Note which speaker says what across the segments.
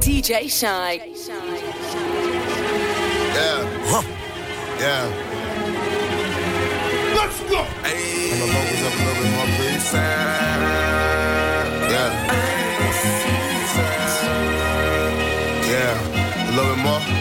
Speaker 1: DJ Shynn.
Speaker 2: Yeah. Huh. Yeah. Let's go. Hey. And the locals up a little bit more, please. Yeah. Yeah. A little bit more.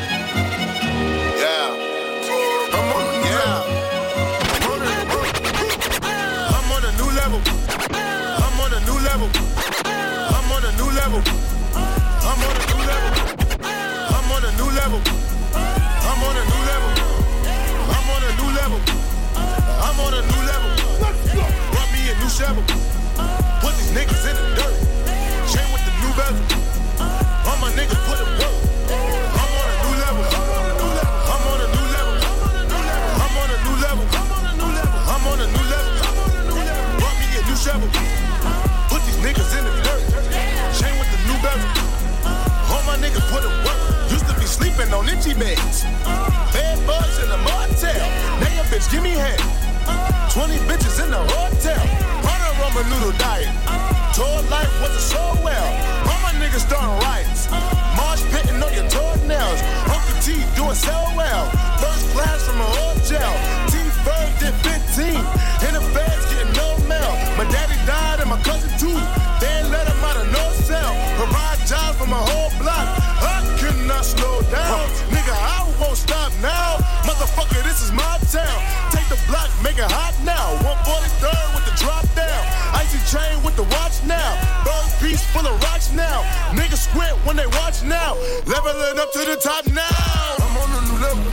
Speaker 2: They watch now. Leveling up to the top now. I'm on a new level.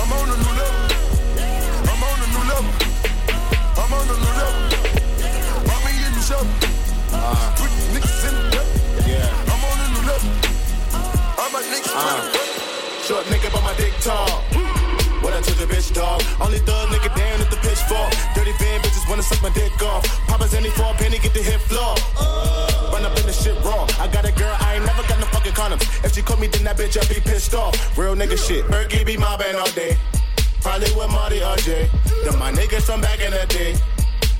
Speaker 2: I'm on a new level. I'm on a new level. I'm on a new level. Mommy in the show. Put niggas in the dirt. Yeah. I'm on a new level. All my niggas uh. Short nigga, but my dick tall. What I told your bitch, dog. Only thug nigga down at the pitchfork. Dirty van bitches wanna suck my dick off. Papa's any for a penny, get the hit floor. Run up in the shit raw. I got a girl, I ain't never got no fucking condoms. If she caught me, then that bitch, I'll be pissed off. Real nigga shit. Berkey be mobbing all day. Probably with Marty or Jay. Them my niggas from back in the day.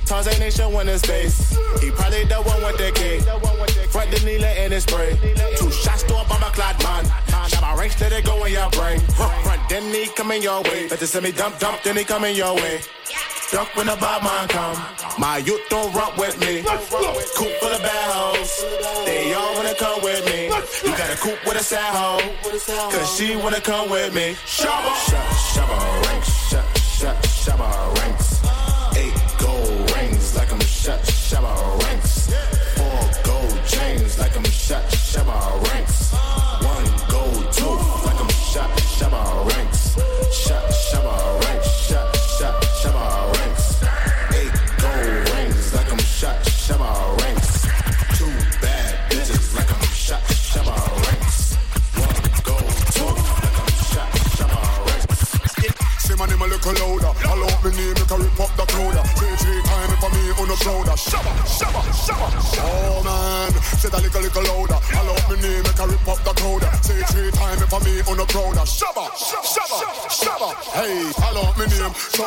Speaker 2: Tarzan ain't showing his face. He probably the one with the cake. Front the needle in his spray. Two shots to a bomber clad man. Shot my ranks, let it go in your brain. Front, then he coming your way. Better send me dump, dump, then he coming your way. Duck when the bad man come. My youth don't rock with me. Coop full of bad hoes. They all wanna come with me. You got a coop with a sad hoe. Cause she wanna come with me. Shabba. Shabba ranks. Shabba ranks. Shabba ranks. Four gold chains like I'm shot. Shabba ranks.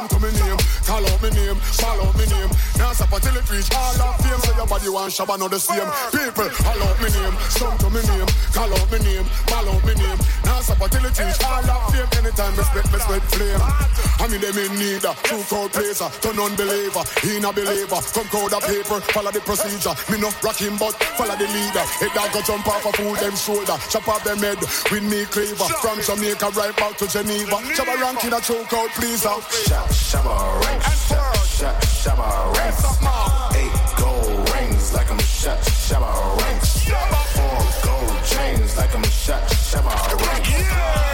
Speaker 3: coming in. So your body want shabba, not the same. People, call out me name, come to me name. Call out me name, call out me name. Now stop until it reach all of fame. Anytime me spit, me spit flame. I mean them in need a true crowd placer, uh, turn unbeliever, he not believer. Come crowd of paper, follow the procedure. Me no rock him, but follow the leader. Head dog go jump off a fool them shoulder, chop off them head with me cleaver. From Jamaica right back to Geneva. Shabba ranking a true crowd pleaser. Uh.
Speaker 2: Shab, shabba shab, shabba ranks. Eight gold like I'm a shot. Shabba ranks. Four gold chains like I'm a shot. Shabba ranks.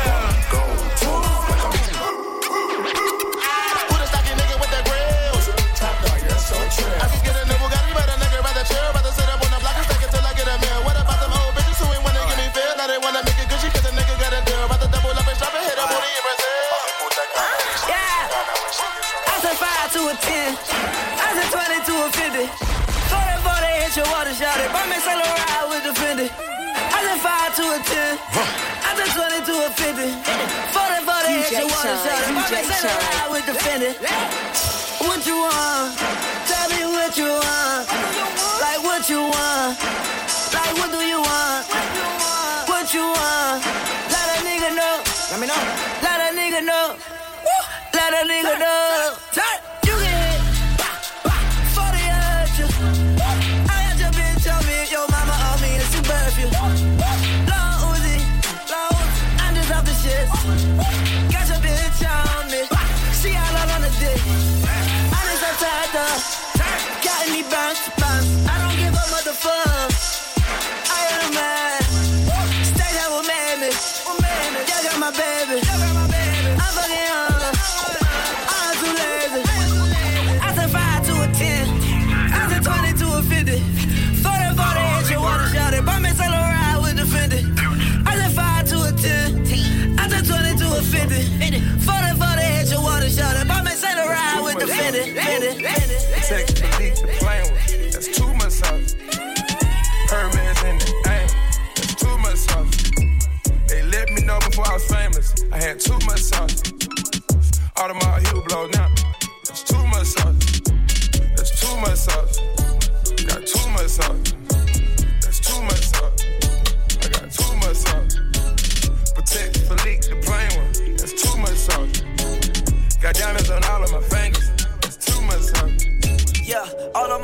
Speaker 2: My man Saint Laurent, I would defend it. I
Speaker 4: just five to a ten. I just twenty to a fifty. Forty, forty, hit your water shot. My man Saint Laurent, I
Speaker 1: would
Speaker 4: defend it. What you want? Tell me what you want. Like what you want? Like what do you want? What you want? Let a nigga know. Let me know. Let a nigga know. Let a nigga know. My baby. I'm fucking. I'm too lazy. I said 5 to a 10. I said 20 to a 50. 40 40 hit you wanna shout it. Buy me sell a ride with the Fendi. I said 5 to a 10. I said 20 to a 50. 40
Speaker 1: Too much toot. Out of my heel blow,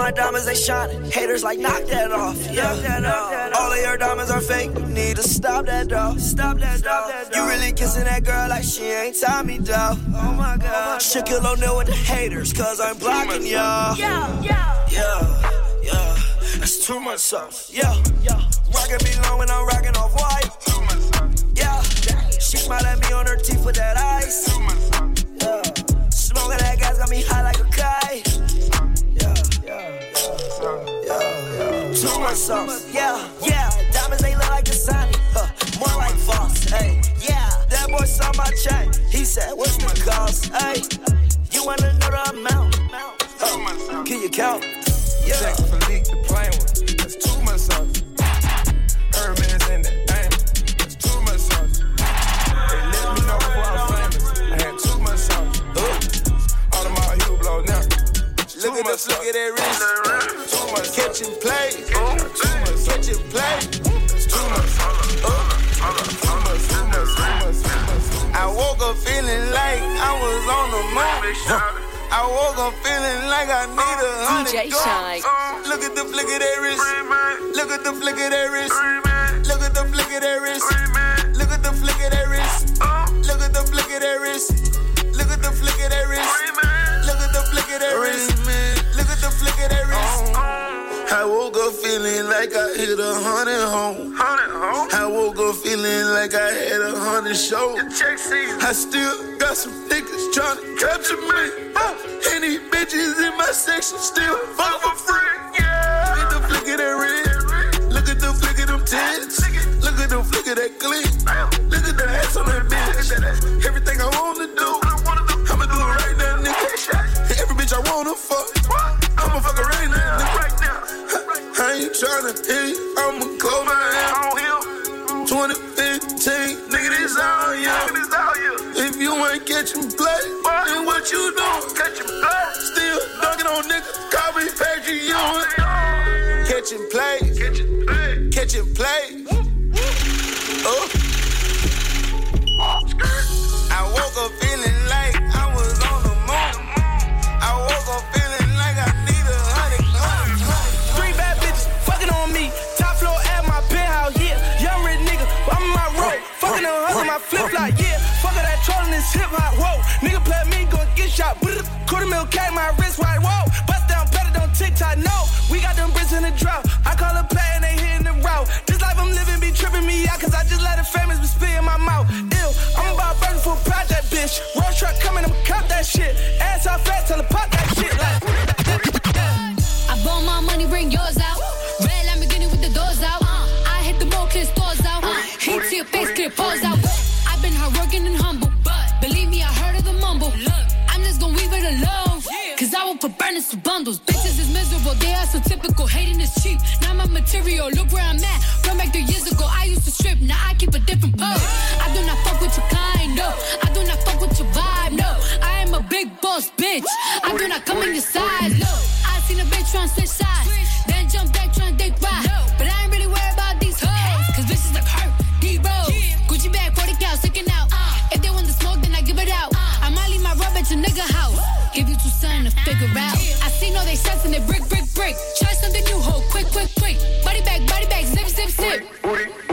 Speaker 1: my
Speaker 4: diamonds they shining. Haters like knock that off. Yeah, all of your diamonds are fake. You need to stop that dog. Stop that stop dog. You really kissing that girl like she ain't Tommy dog. Oh, oh my god. Shaquille O'Neal with the haters, cause I'm blocking y'all. Yeah, yeah, yeah, yeah. That's too much sauce. Yeah, yeah. Rockin' me long when I'm rockin' off white.
Speaker 1: Too much sauce.
Speaker 4: Yeah, she smile at me on her teeth with that ice.
Speaker 1: Too much sauce.
Speaker 4: Yeah, smoking that gas got me high like a Much sauce. Yeah, yeah. Diamonds they look like a Sony. Huh. More like false. Hey, yeah. That boy saw my chain. He said, What's the cost? Hey, you wanna know amount? Huh. Can you count? Yeah.
Speaker 1: I
Speaker 4: woke up feeling like I need a oh, hundred
Speaker 5: DJ
Speaker 4: dollars.
Speaker 5: Shine.
Speaker 4: Uh. Look at the flick of that wrist. Look at the flick of that wrist. Look at the flick of that wrist. Look at the flick of that wrist. Look at the flick of that wrist. Look at the flick of that wrist. Look at the flick of that wrist. Like I hit a hundred home. I woke up feeling like I had a hundred shows. I still got some niggas trying to capture me. And these bitches in my section still fuck for free. Look at the flick of that red. Look at the flick of them tits. Look at the flick of that clip. Look at the ass on that tryna hit I'ma close my hand. 2015, nigga, this all you. If you ain't catching play, then what you doing? Catching play. Still dunking on niggas, call me Patrick Ewing. Catching play.
Speaker 6: Hip hop, whoa. Nigga play me, gon' get shot. Brr. Quarter mil K, my wrist white, whoa. Bust down better on TikTok, no. We got them bricks in the drought. I call a play and they hitting the route. This life I'm living be tripping me out, cause I just let the famous be spit in my mouth. Ew, I'm about burning for proud that bitch. Road truck coming, I'ma cop that shit. Ass out fat, tell her pop that shit. Like,
Speaker 5: I bought my money, bring yours out. Red Lamborghini with the doors out. I hit the mall, clear stores out. Heat to your face, clear pause out. To bundles. Bitches is miserable, they are so typical. Hating is cheap. Now my material, look where I'm at. From back three years ago, I used to strip, now I keep a different pose. I do not fuck with your kind, no. I do not fuck with your vibe, no. I am a big boss, bitch. I do not come in your size, no. I seen a bitch tryna switch
Speaker 6: Something to figure out. I see no they sense in it, brick, brick, brick. Try something new, ho, quick, quick, quick. Body bag, body bag, zip, zip, zip.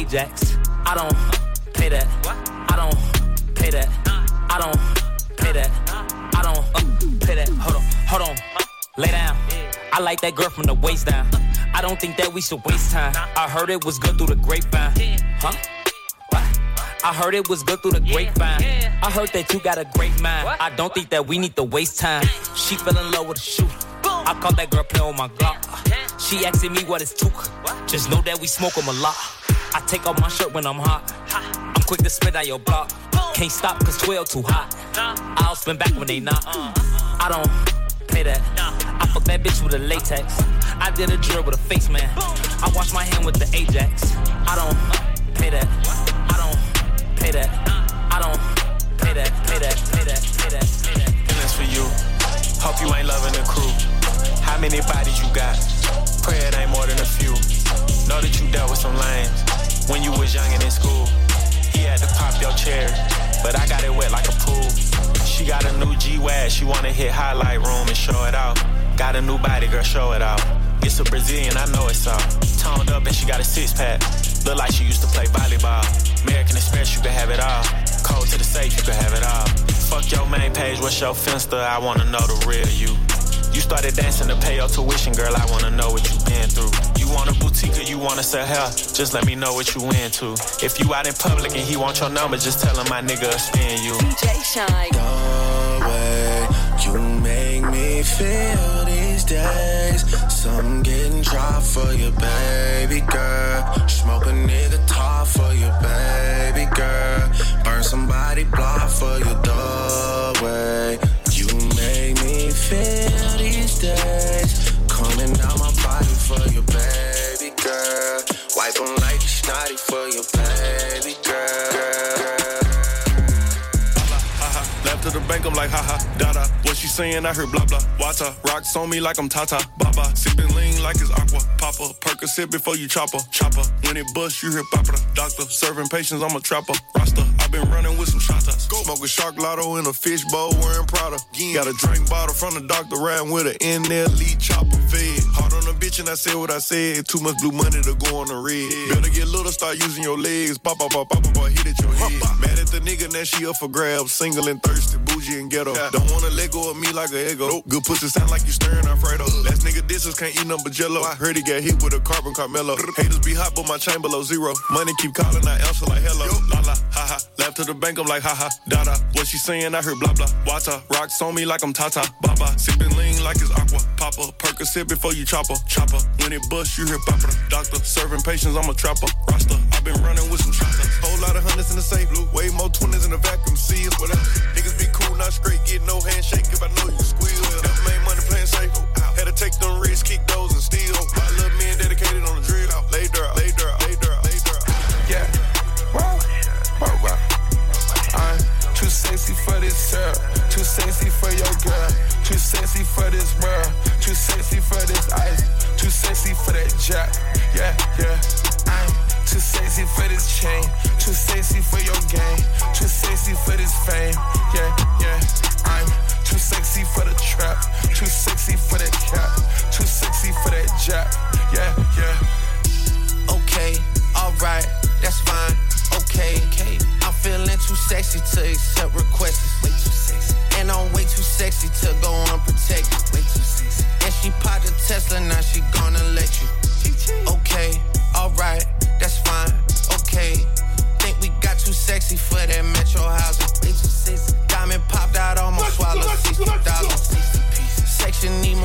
Speaker 7: Ajax. I don't pay that. I don't pay that. I don't pay that. I don't pay that. Hold on, hold on. Lay down. I like that girl from the waist down. I don't think that we should waste time. I heard it was good through the grapevine. Huh? I heard it was good through the grapevine. I heard that you got a great mind. I don't think that we need to waste time. She fell in love with a shoe. I caught that girl playing with my Glock. She asking me what it's took. Just know that we smoke them a lot. I take off my shirt when I'm hot. I'm quick to spit out your block. Can't stop cause 12 too hot. I'll spin back when they not. I don't pay that. I fuck that bitch with a latex. I did a drill with a face man. I wash my hand with the Ajax. I don't pay that. I don't pay that. I don't pay that. Pay that. Pay that. Pay that. Pay that.
Speaker 8: And that's for you. Hope you ain't loving the crew. How many bodies you got? Pray it ain't more than a few. Know that you dealt with some lames when you was young and in school. He had to pop your chair, but I got it wet like a pool. She got a new G-Wag, she wanna hit highlight room and show it off. Got a new body, girl, show it off. It's a Brazilian, I know it's all. Toned up and she got a six pack. Look like she used to play volleyball. American Express, you can have it all. Code to the safe, you can have it all. Fuck your main page, what's your finster? I wanna know the real you. You started dancing to pay your tuition, girl. I wanna know what you been through. You want a boutique or you wanna sell hair? Just let me know what you into. If you out in public and he want your number, just tell him my nigga spin you.
Speaker 9: DJ Shynn.
Speaker 10: The way you make me feel these days. Some getting dry for you, baby girl. Smoke a nigga top for you, baby
Speaker 11: I'm like, haha, da What she saying? I heard blah blah. Wata rocks on me like I'm Tata. Baba sipping lean like it's aqua. Papa Percocet before you chopper. Chopper when it bust, you hear papa. Doctor serving patients, I'm a trapper. Rasta, i been running with some shotas. Smoke a shark lotto in a fish bowl, wearing Prada. Got a drink bottle from the doctor riding with an in lead chopper fed. Hard on a bitch and I said what I said. Too much blue money to go on the red. Better get little, start using your legs. Pop, pop, pop, pop, pop, hit at your head. Mad at the nigga, now she up for grabs. Single and thirsty, bougie and ghetto. Don't wanna let go of me like a ego. Good pussy sound like you stirring Alfredo. Last nigga distance can't eat number jello. I heard he got hit with a carbon Carmelo. Haters be hot, but my chain below zero. Money keep calling, I answer like hello. La la, To the bank, I'm like haha, ha. Da da. What she saying? I heard blah blah. Wata rocks on me like I'm Tata. Baba sipping lean like it's aqua. Papa Percocet before you chopper. Chopper when it bust, you hear papa. Doctor serving patients, I'm a trapper. Rasta, I've been running with some shots. Whole lot of hundreds in the safe. Blue. Way more twenties in the vacuum seals. Whatever. Niggas be cool, not straight. Get no handshake if I know you squeal. Never made money playing safe. Had to take them risks, kick those and steal. My little men dedicated on
Speaker 12: sexy for your girl. Too sexy for this world. Too sexy for this ice. Too sexy for that jack.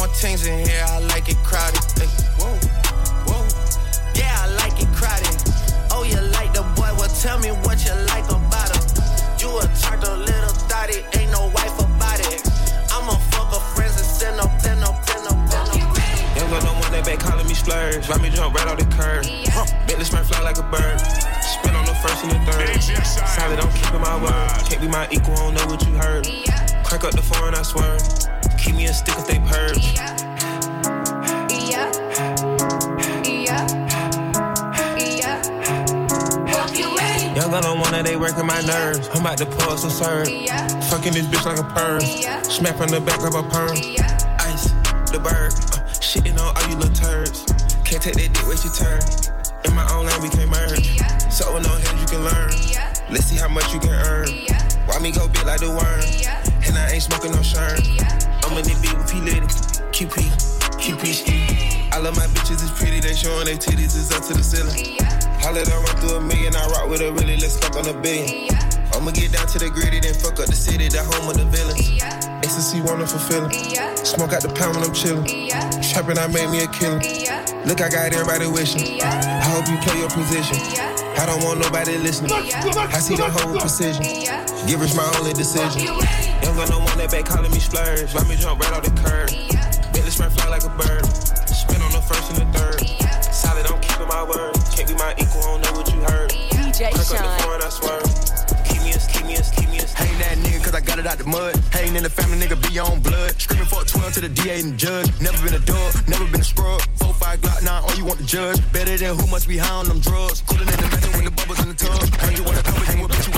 Speaker 12: More things in here, I like it crowded. Hey, whoa, whoa. Yeah,
Speaker 13: I like it crowded. Oh, you like the boy? Well, tell me what you like about him. You a turtle, little thotty, ain't no wife about it. I'ma fuck a friends and send up, send up, send up, send up. Ain't got no more, want that back calling me
Speaker 8: splurge. Let me jump right off the curb. Yeah. Huh. Bentley sprint fly like a bird. Spin on the first and the third. Solid, I'm keeping my word. Can't be my equal, I don't know what you heard. Yeah. Crack up the phone, I swear. Keep me a stick if they purge. Gun on one that they working my nerves. I'm about to pull some serve. Fucking this bitch like a perm. Smack on the back of a perm. Ice, the bird. Uh, shitting on all you little turds. Can't take that dick, wait your turn. In my own lane, we can't merge. So with no hands, you can learn. Let's see how much you can earn. Why me go big like the worm? And I ain't smoking no shirt. I'm in the beat with P Litty. QP, QP. I love my bitches, it's pretty. They showing their titties, it's up to the ceiling. Let her run through a million, I rock with her really, let's fuck on a billion. I'ma get down to the gritty, then fuck up the city, the home of the villains. Ecstasy, wonderful feeling. Smoke out the pound when I'm chillin'. Trappin', I made me a killer. Look, I got everybody wishing. I hope you play your position. I don't want nobody listening. I see the whole precision. Give us my only decision. Young got no one that back calling me splurge. Let me jump right off the curb. Bentley spread fly like a bird. Spin on the first and the third. Solid, I'm keeping my word. Can't be my equal, I don't know what you heard.
Speaker 14: DJ
Speaker 8: Crack up the
Speaker 14: Shine.
Speaker 8: phone, I
Speaker 15: ain't that nigga cause I got it out the mud. Hating in the family, nigga be on blood. Screaming for a 12 to the DA and judge. Never been a dog, never been a scrub. 4 5 Glock 9, all you want to judge. Better than who must be high on them drugs. Cooler than the method with the bubbles in the tub. Heard you wanna come hang with bitch, you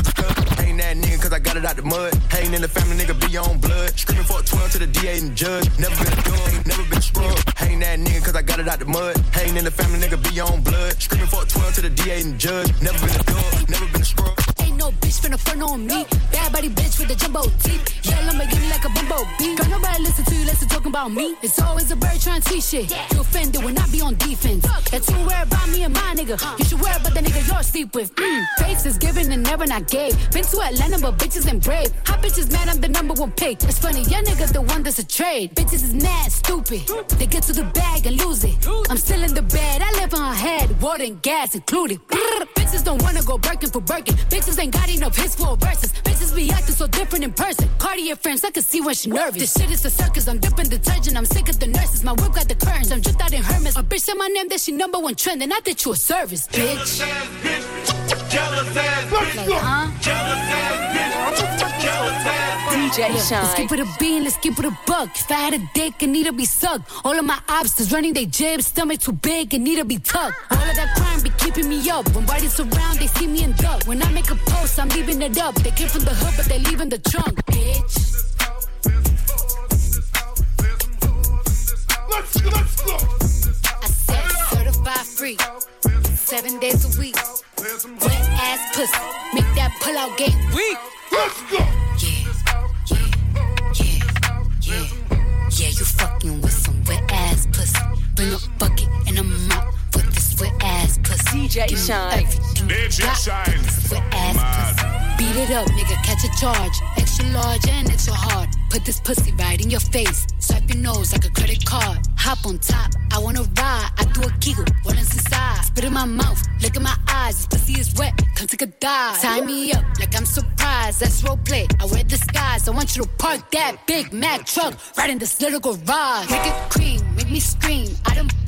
Speaker 15: that nigga cause I got it out the mud. Hating in the family, nigga be on blood. Screaming for a 12 to the DA and judge. Never been a dog, never been a scrub. Ain't that nigga cause I got it out the mud. Hating in the family, nigga be on blood. Screaming for a 12 to the DA and judge. Never been a dog, never been a scrub.
Speaker 5: Ain't bitch finna front on me. Bad body bitch with the jumbo teeth. Yeah, Lamborghini like a bumblebee. Girl, nobody listen to you, listen talking about me. It's always a bird trying to teach shit. You offended when I be on defense. That you worry about me and my nigga. You should worry about the nigga you're sleep with. Mm. Face is given and never not gave. Been to Atlanta, but bitches ain't brave. Hot bitches mad, I'm the number one pick. It's funny, your nigga the one that's a trade. Bitches is mad, stupid. They get to the bag and lose it. I'm still in the bed, I live on her head. Water and gas included. Bitches don't wanna go Birkin for Birkin. Bitches ain't got enough hits for verses. Bitches be acting so different in person. Cartier friends, I can see when she nervous. This shit is a circus, I'm dipping detergent. I'm sick of the nurses. My whip got the curtains, I'm just out in Hermes. A bitch said my name, that she number one trend. And I did you a service, bitch. Jealous ass bitch. Jealous ass bitch. Like, huh?
Speaker 14: DJ
Speaker 5: Let's
Speaker 14: Shine.
Speaker 5: keep it a bean, let's keep it a buck. If I had a dick, it need to be sucked. All of my obstacles running they jibs, stomach too big, it need to be tucked. All of that crime be keeping me up. When bodies around, they see me in duck. When I make a post, I'm leaving it up. They came from the hood, but they leaving the trunk, bitch. Let's go. I said certified free, seven days a week. Wet ass pussy, make that pull out game weak. Yeah, you fucking with some wet ass pussy. Bring a bucket and a mop for this wet ass pussy.
Speaker 14: DJ
Speaker 5: Give me
Speaker 14: Shine.
Speaker 5: everything
Speaker 2: DJ Shine.
Speaker 5: for wet ass pussy. Beat it up, nigga, catch a charge. Extra large and extra hard. Put this pussy right in your face. Swipe your nose like a credit card. Hop on top, I wanna ride. I do a giggle, what is inside? Spit in my mouth, look in my eyes. This pussy is wet, come take a dive. Tie me up like I'm surprised. That's role play. I wear disguise. I want you to park that Big Mac truck right in this little garage. Make it cream, make me scream. Out in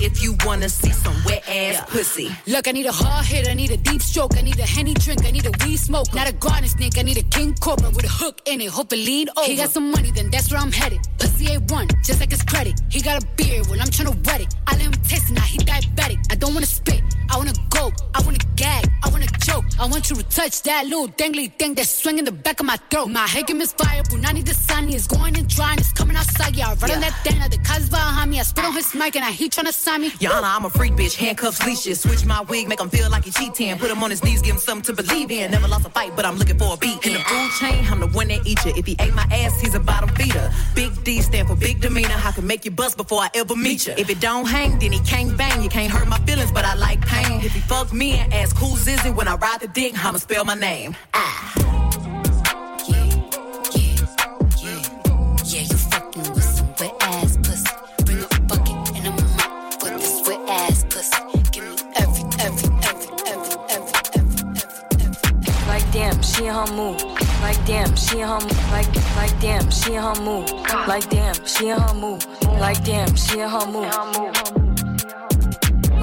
Speaker 12: if you wanna see some wet ass pussy.
Speaker 5: Look, I need a hard hit, I need a deep stroke, I need a henny drink, I need a weed smoke. Not a garden snake, I need a king cobra with a hook in it. Hope it lean over. He got some money, then that's where I'm headed. Pussy A1, just like his credit. He got a beard, well, I'm tryna wet it. I let him taste it, now he diabetic. I don't wanna spit, I wanna go, I wanna gag, I wanna choke. I want you to touch that little dangly thing that's swinging the back of my throat. My head is fire, Punani the sunny He's going and drying, it's coming outside. Yeah, I run on that thing, the cars behind me, I spit on his mic and I he tryna sign me.
Speaker 12: Honor, I'm a freak bitch, handcuffs, leashes. Switch my wig, make him feel like he cheating. Put him on his knees, give him something to believe in. Never lost a fight, but I'm looking for a beat. In the food chain, I'm the one that eat you. If he ate my ass, he's a bottom feeder. Big D stand for big demeanor. I can make you bust before I ever meet you. If it don't hang, then he can't bang. You can't hurt my feelings, but I like pain. If he fuck me and ask who's is it when I ride ride the dick, I'ma spell my name. Ah.
Speaker 14: she in her mood. Like damn, she in her move. Like like damn, she in her move. Like damn, she in her move. Like damn, she in her move.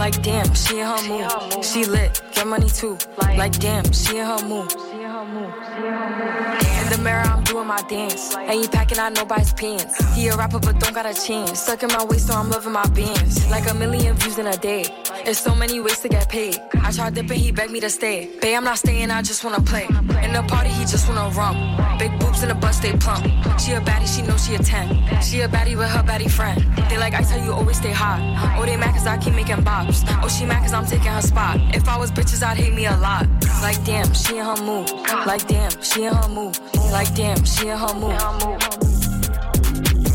Speaker 14: Like damn, she in her mood. She lit, get money too. Like damn, she in her mood. In the mirror, I'm doing my dance. Ain't you packing out nobody's pants. He a rapper, but don't got a chance. Stuck in my waist, so I'm loving my bands. Like a million views in a day. There's so many ways to get paid. I tried dipping, he begged me to stay. Babe, I'm not staying, I just wanna play. In the party, he just wanna rum. Big boobs in the bus, they plump. She a baddie, she know she a 10. She a baddie with her baddie friend. They like, I tell you, always stay hot. Oh, they mad cause I keep making bops. Oh, she mad cause I'm taking her spot. If I was bitches, I'd hate me a lot. Like, damn, she in her mood. Like, damn, she in her mood. Like, damn, she in her mood.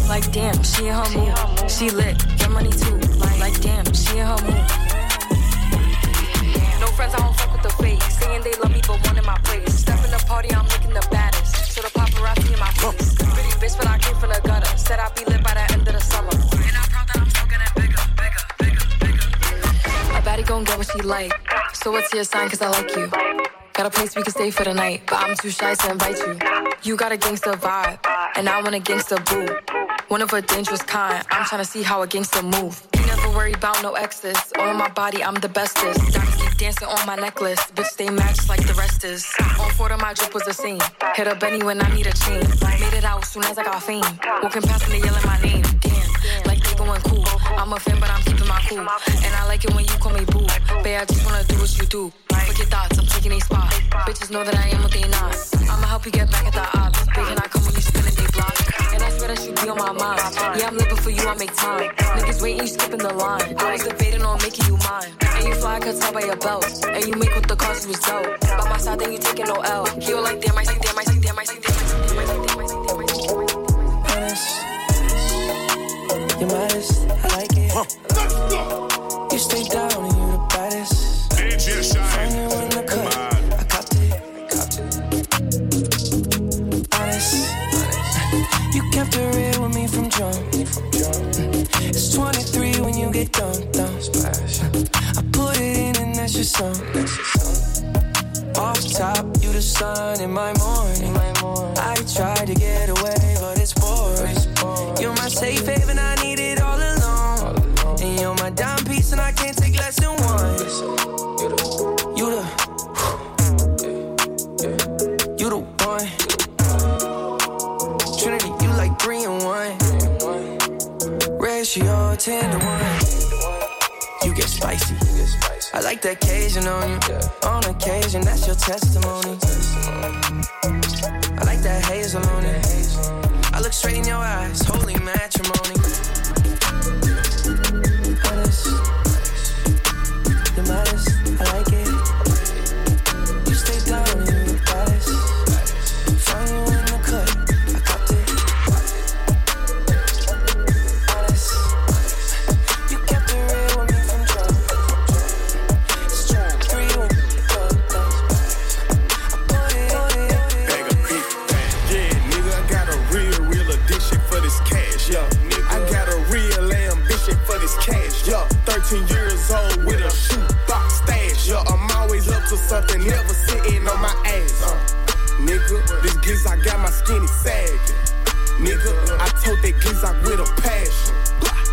Speaker 14: Like, damn, she in her mood. She lit, get money too. Like, damn, she in her mood. Friends, I don't fuck with the fake. Saying they love me, but one in my place. Step in the party, I'm looking the baddest. So the paparazzi in my face. Pretty bitch, but I came from the gutter. Said I'd be lit by the end of the summer. And I'm proud that I'm still getting bigger, bigger, bigger, bigger. A baddie gon' get what she like. So what's your sign? Cause I like you. Got a place we can stay for the night, but I'm too shy to invite you. You got a gangster vibe, and I want a gangster boo. One of a dangerous kind. I'm tryna see how a gangster move. Never worry about no exes. On my body, I'm the bestest. Diamonds keep dancing on my necklace. Bitch, they match like the rest is. On of my drip was the same. Hit up Benny when I need a chain. Made it out soon as I got fame. Walking past and they yelling my name. Damn, like they going cool. I'm a fan, but I'm keeping my cool. And I like it when you call me boo. Babe, I just wanna do what you do. Your thoughts, I'm taking a spot. Bitches know that I am what they not. I'ma help you get back at the ops. Big and I come when you. And I swear that you be on my mind. Yeah, I'm living for you, I make time. Niggas waiting, you skipping the line. I was debating on making you mine. And you fly, I could by your belt. And you make with the cause you was dope. By my side, then you taking no L. Heal like damn, I see damn, I see damn, I see damn, I see damn, I see damn, I see damn, I see damn.
Speaker 16: Honest. You're modest, I like it. You stay down song. Off top, you the sun in my morning. I tried to get away, but it's boring. You're my safe haven, I need it all alone. And you're my dime piece, and I can't take less than one. You the, you the one. Trinity, you like three and one. Ratio ten to one. You get spicy. I like the occasion on you. On occasion, that's your testimony. I like that hazel on it. I look straight in your eyes, holy Glizak with
Speaker 2: a passion.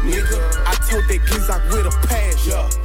Speaker 2: Nigga, I told that Glizak with a passion. Yeah.